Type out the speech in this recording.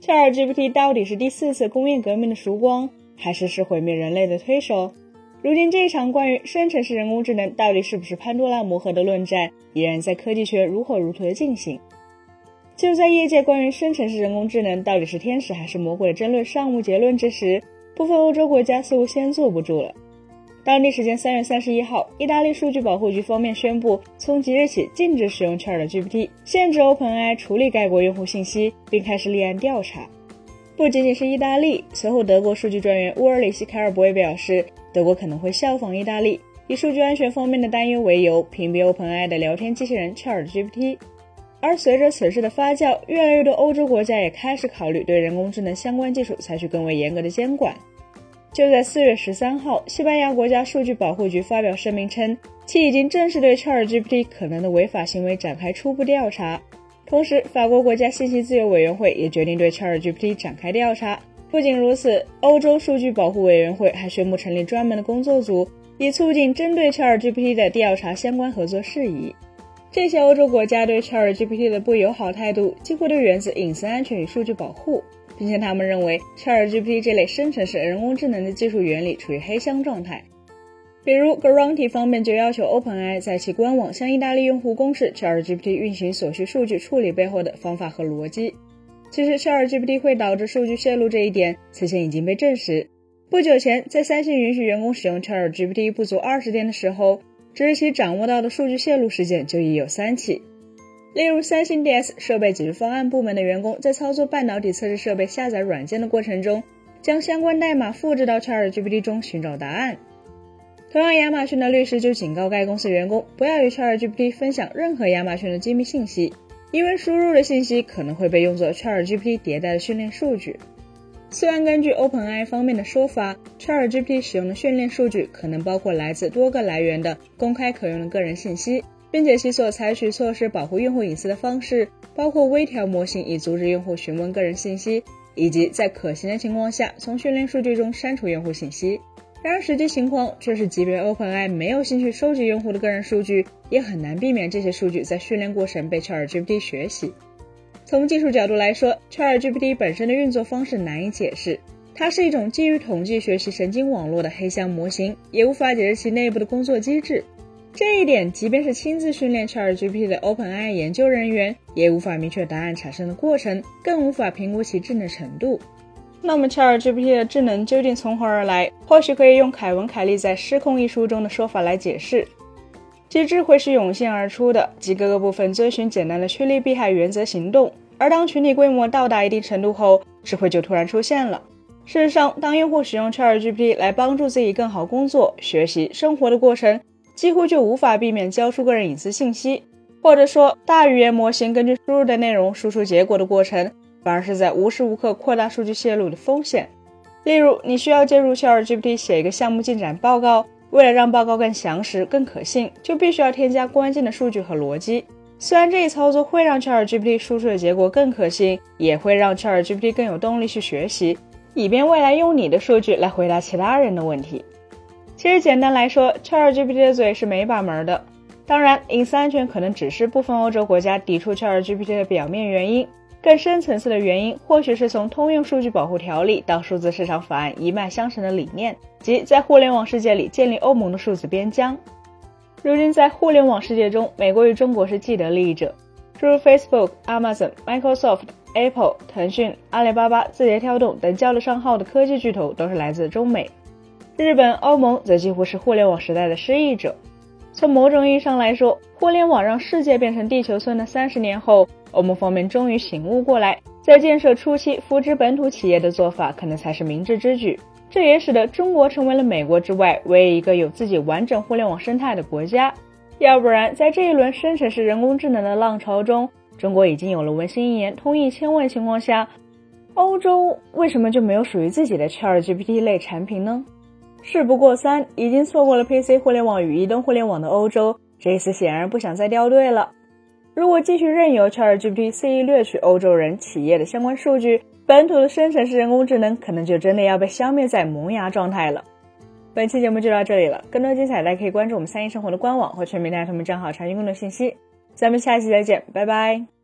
ChatGPT 到底是第四次工业革命的曙光，还是是毁灭人类的推手？如今，这一场关于生成式人工智能到底是不是潘多拉魔盒的论战，依然在科技圈如火如荼的进行。就在业界关于生成式人工智能到底是天使还是魔鬼的争论尚无结论之时，部分欧洲国家似乎先坐不住了。当地时间三月三十一号，意大利数据保护局方面宣布，从即日起禁止使用 ChatGPT，限制 OpenAI 处理该国用户信息，并开始立案调查。不仅仅是意大利，随后德国数据专员乌尔里希·凯尔伯也表示。德国可能会效仿意大利，以数据安全方面的担忧为由，屏蔽 OpenAI 的聊天机器人 ChatGPT。而随着此事的发酵，越来越多欧洲国家也开始考虑对人工智能相关技术采取更为严格的监管。就在四月十三号，西班牙国家数据保护局发表声明称，其已经正式对 ChatGPT 可能的违法行为展开初步调查。同时，法国国家信息自由委员会也决定对 ChatGPT 展开调查。不仅如此，欧洲数据保护委员会还宣布成立专门的工作组，以促进针对 ChatGPT 的调查相关合作事宜。这些欧洲国家对 ChatGPT 的不友好态度，几乎都源自隐私安全与数据保护，并且他们认为 ChatGPT 这类生成式人工智能的技术原理处于黑箱状态。比如 g a r a n t y 方面就要求 OpenAI 在其官网向意大利用户公示 ChatGPT 运行所需数据处理背后的方法和逻辑。其实，ChatGPT 会导致数据泄露这一点，此前已经被证实。不久前，在三星允许员工使用 ChatGPT 不足二十天的时候，只是其掌握到的数据泄露事件就已有三起。例如，三星 DS 设备解决方案部门的员工在操作半导体测试设备下载软件的过程中，将相关代码复制到 ChatGPT 中寻找答案。同样，亚马逊的律师就警告该公司员工不要与 ChatGPT 分享任何亚马逊的机密信息。因为输入的信息可能会被用作 ChatGPT 迭代的训练数据。虽然根据 OpenAI 方面的说法，ChatGPT 使用的训练数据可能包括来自多个来源的公开可用的个人信息，并且其所采取措施保护用户隐私的方式包括微调模型以阻止用户询问个人信息，以及在可行的情况下从训练数据中删除用户信息。然而，实际情况却是，即便 OpenAI 没有兴趣收集用户的个人数据，也很难避免这些数据在训练过程被 ChatGPT 学习。从技术角度来说，ChatGPT 本身的运作方式难以解释，它是一种基于统计学习神经网络的黑箱模型，也无法解释其内部的工作机制。这一点，即便是亲自训练 ChatGPT 的 OpenAI 研究人员，也无法明确答案产生的过程，更无法评估其智能程度。那么，ChatGPT 的智能究竟从何而来？或许可以用凯文·凯利在《失控》一书中的说法来解释：其智慧是涌现而出的，即各个部分遵循简单的趋利避害原则行动。而当群体规模到达一定程度后，智慧就突然出现了。事实上，当用户使用 ChatGPT 来帮助自己更好工作、学习、生活的过程，几乎就无法避免交出个人隐私信息，或者说，大语言模型根据输入的内容输出结果的过程。反而是在无时无刻扩大数据泄露的风险。例如，你需要借助 ChatGPT 写一个项目进展报告，为了让报告更详实、更可信，就必须要添加关键的数据和逻辑。虽然这一操作会让 ChatGPT 输出的结果更可信，也会让 ChatGPT 更有动力去学习，以便未来用你的数据来回答其他人的问题。其实简单来说，ChatGPT 的嘴是没把门的。当然，隐私安全可能只是部分欧洲国家抵触 ChatGPT 的表面原因。更深层次的原因，或许是从通用数据保护条例到数字市场法案一脉相承的理念，即在互联网世界里建立欧盟的数字边疆。如今，在互联网世界中，美国与中国是既得利益者，诸如 Facebook、Amazon、Microsoft、Apple、腾讯、阿里巴巴、字节跳动等叫得上号的科技巨头都是来自中美。日本、欧盟则几乎是互联网时代的失意者。从某种意义上来说，互联网让世界变成地球村的三十年后。欧盟方面终于醒悟过来，在建设初期扶持本土企业的做法可能才是明智之举。这也使得中国成为了美国之外唯一一个有自己完整互联网生态的国家。要不然，在这一轮生成式人工智能的浪潮中，中国已经有了文心一言通义千问情况下，欧洲为什么就没有属于自己的 ChatGPT 类产品呢？事不过三，已经错过了 PC 互联网与移动互联网的欧洲，这次显然不想再掉队了。如果继续任由 ChatGPT 肆意掠取欧洲人企业的相关数据，本土的生成式人工智能可能就真的要被消灭在萌芽状态了。本期节目就到这里了，更多精彩大家可以关注我们三一生活的官网或全民大同们账号查询更多信息。咱们下期再见，拜拜。